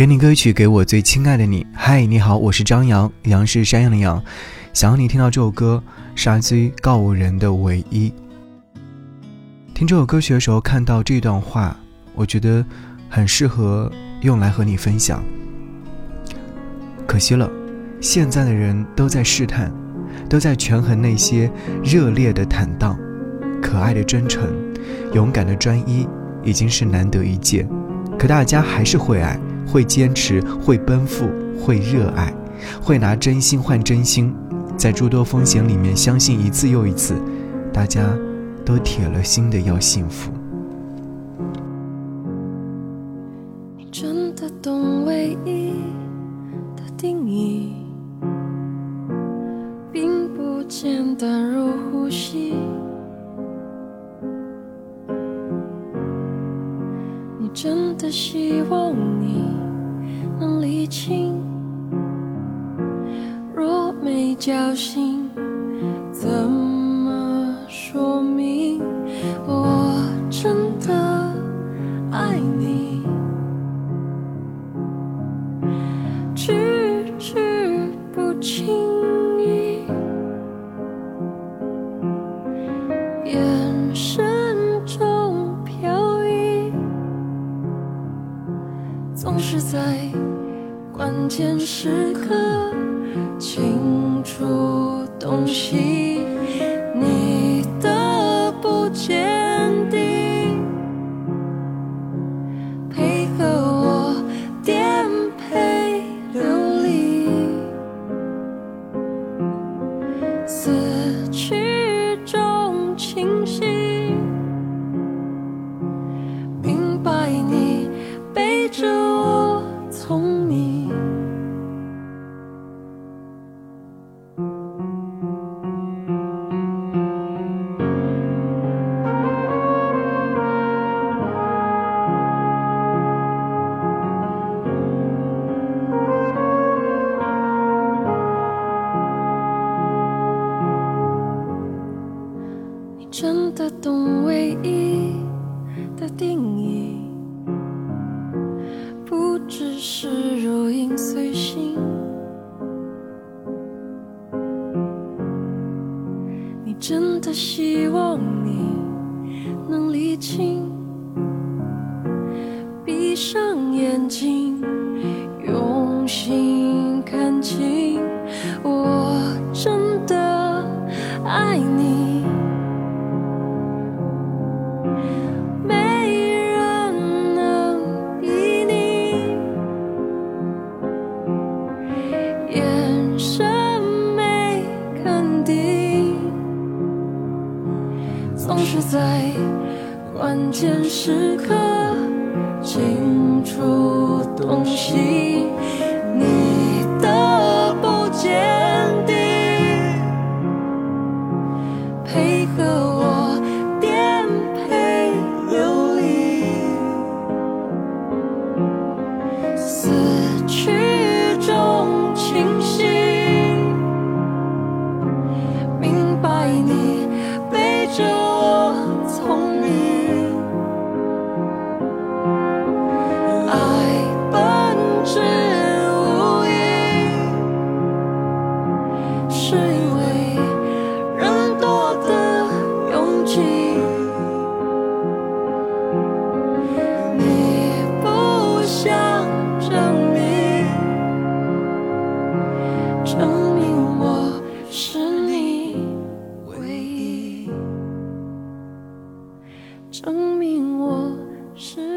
给你歌曲，给我最亲爱的你。嗨，你好，我是张扬，杨是山羊的羊。想要你听到这首歌，是来自于告五人的唯一。听这首歌曲的时候，看到这段话，我觉得很适合用来和你分享。可惜了，现在的人都在试探，都在权衡那些热烈的坦荡、可爱的真诚、勇敢的专一，已经是难得一见。可大家还是会爱。会坚持，会奔赴，会热爱，会拿真心换真心，在诸多风险里面相信一次又一次，大家都铁了心的要幸福。你真的懂唯一的定义，并不简单如呼吸。真的希望你。能理清，若没交心，怎么说明我真的爱你？句句不轻易，眼神总是在。关键时刻，清楚洞悉真的懂唯一的定义，不只是如影随形。你真的希望你能理清，闭上眼睛，用心看清，总是在关键时刻清楚东西你证明我是。